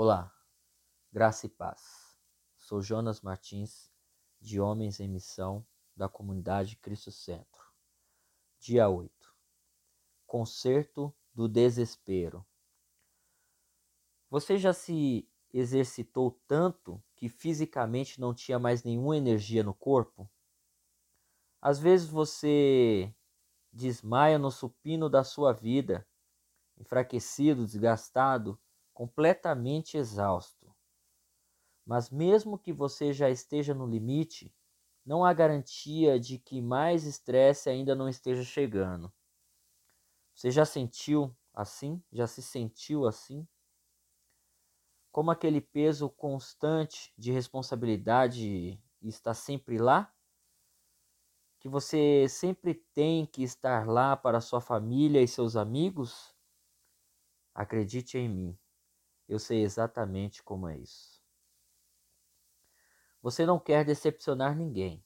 Olá, graça e paz. Sou Jonas Martins, de Homens em Missão, da comunidade Cristo Centro. Dia 8. Concerto do Desespero. Você já se exercitou tanto que fisicamente não tinha mais nenhuma energia no corpo? Às vezes você desmaia no supino da sua vida, enfraquecido, desgastado, completamente exausto. Mas mesmo que você já esteja no limite, não há garantia de que mais estresse ainda não esteja chegando. Você já sentiu assim? Já se sentiu assim? Como aquele peso constante de responsabilidade está sempre lá? Que você sempre tem que estar lá para sua família e seus amigos? Acredite em mim, eu sei exatamente como é isso. Você não quer decepcionar ninguém.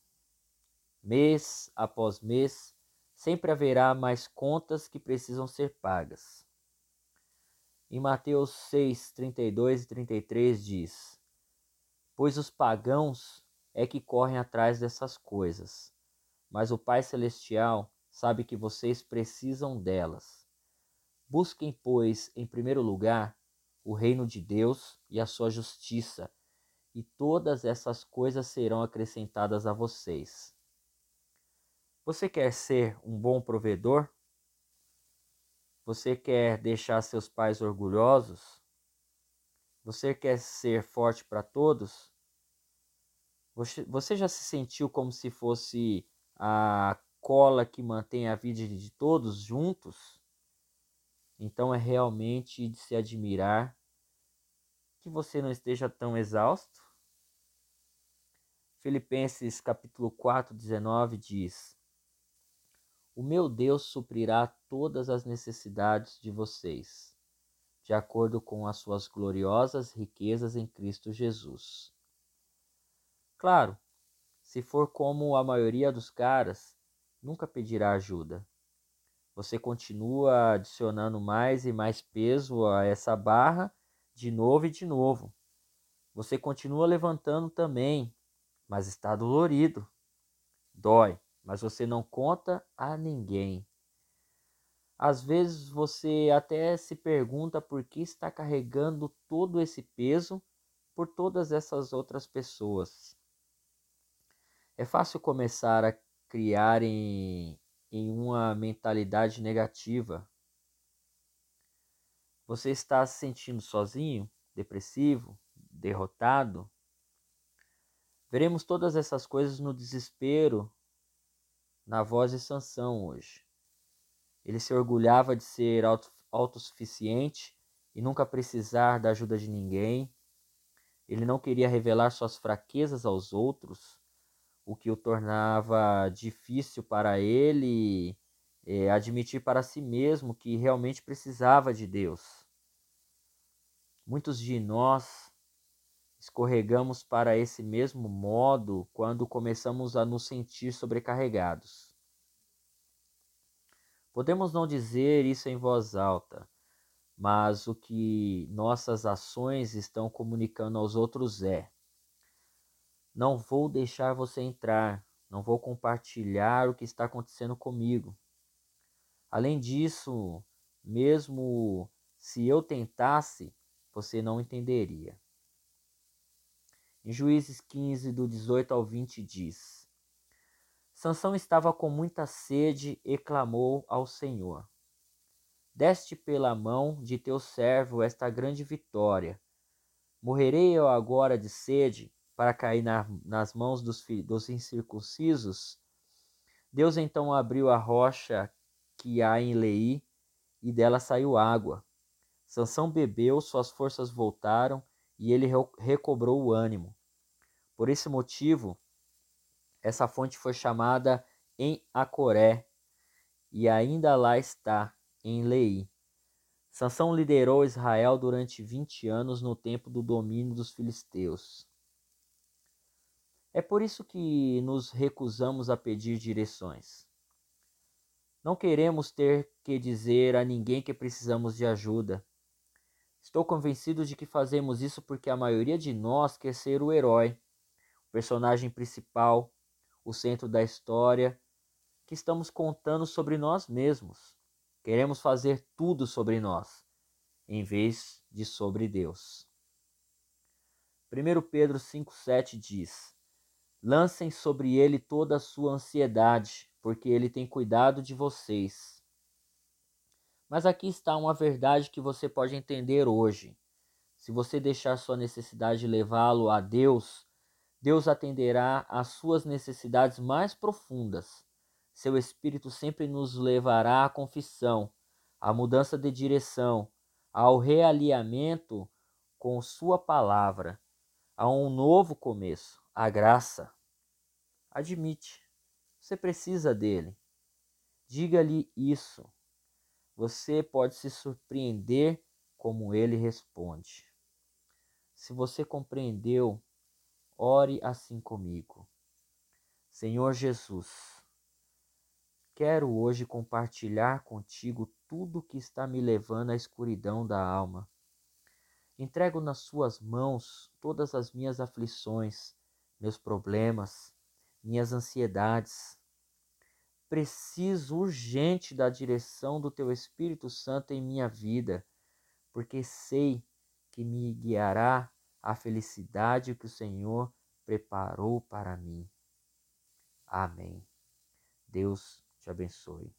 Mês após mês, sempre haverá mais contas que precisam ser pagas. Em Mateus 6, 32 e 33 diz: Pois os pagãos é que correm atrás dessas coisas, mas o Pai Celestial sabe que vocês precisam delas. Busquem, pois, em primeiro lugar o reino de Deus e a sua justiça, e todas essas coisas serão acrescentadas a vocês. Você quer ser um bom provedor? Você quer deixar seus pais orgulhosos? Você quer ser forte para todos? Você, já se sentiu como se fosse a cola que mantém a vida de todos juntos? Então é realmente de se admirar que você não esteja tão exausto. Filipenses capítulo 4, 19 diz: O meu Deus suprirá todas as necessidades de vocês, de acordo com as suas gloriosas riquezas em Cristo Jesus. Claro, se for como a maioria dos caras, nunca pedirá ajuda você continua adicionando mais e mais peso a essa barra de novo e de novo. Você continua levantando também, mas está dolorido. Dói, mas você não conta a ninguém. Às vezes você até se pergunta por que está carregando todo esse peso por todas essas outras pessoas. É fácil começar a criar em em uma mentalidade negativa. Você está se sentindo sozinho, depressivo, derrotado? Veremos todas essas coisas no desespero na voz de Sansão hoje. Ele se orgulhava de ser autossuficiente e nunca precisar da ajuda de ninguém. Ele não queria revelar suas fraquezas aos outros o que o tornava difícil para ele é, admitir para si mesmo que realmente precisava de Deus. Muitos de nós escorregamos para esse mesmo modo quando começamos a nos sentir sobrecarregados. Podemos não dizer isso em voz alta, mas o que nossas ações estão comunicando aos outros é: não vou deixar você entrar, não vou compartilhar o que está acontecendo comigo. Além disso, mesmo se eu tentasse, você não entenderia. Em Juízes 15, do 18 ao 20, diz: Sansão estava com muita sede e clamou ao Senhor: Deste pela mão de teu servo esta grande vitória. Morrerei eu agora de sede? Para cair na, nas mãos dos, dos incircuncisos, Deus então abriu a rocha que há em Lei e dela saiu água. Sansão bebeu, suas forças voltaram e ele recobrou o ânimo. Por esse motivo, essa fonte foi chamada em Acoré e ainda lá está, em Lei. Sansão liderou Israel durante 20 anos no tempo do domínio dos filisteus. É por isso que nos recusamos a pedir direções. Não queremos ter que dizer a ninguém que precisamos de ajuda. Estou convencido de que fazemos isso porque a maioria de nós quer ser o herói, o personagem principal, o centro da história que estamos contando sobre nós mesmos. Queremos fazer tudo sobre nós, em vez de sobre Deus. 1 Pedro 5,7 diz: Lancem sobre ele toda a sua ansiedade, porque ele tem cuidado de vocês. Mas aqui está uma verdade que você pode entender hoje. Se você deixar sua necessidade levá-lo a Deus, Deus atenderá às suas necessidades mais profundas. Seu Espírito sempre nos levará à confissão, à mudança de direção, ao realinhamento com Sua palavra, a um novo começo, a graça. Admite, você precisa dele. Diga-lhe isso. Você pode se surpreender como ele responde. Se você compreendeu, ore assim comigo. Senhor Jesus, quero hoje compartilhar contigo tudo que está me levando à escuridão da alma. Entrego nas Suas mãos todas as minhas aflições, meus problemas, minhas ansiedades preciso urgente da direção do Teu Espírito Santo em minha vida, porque sei que me guiará à felicidade que o Senhor preparou para mim. Amém. Deus te abençoe.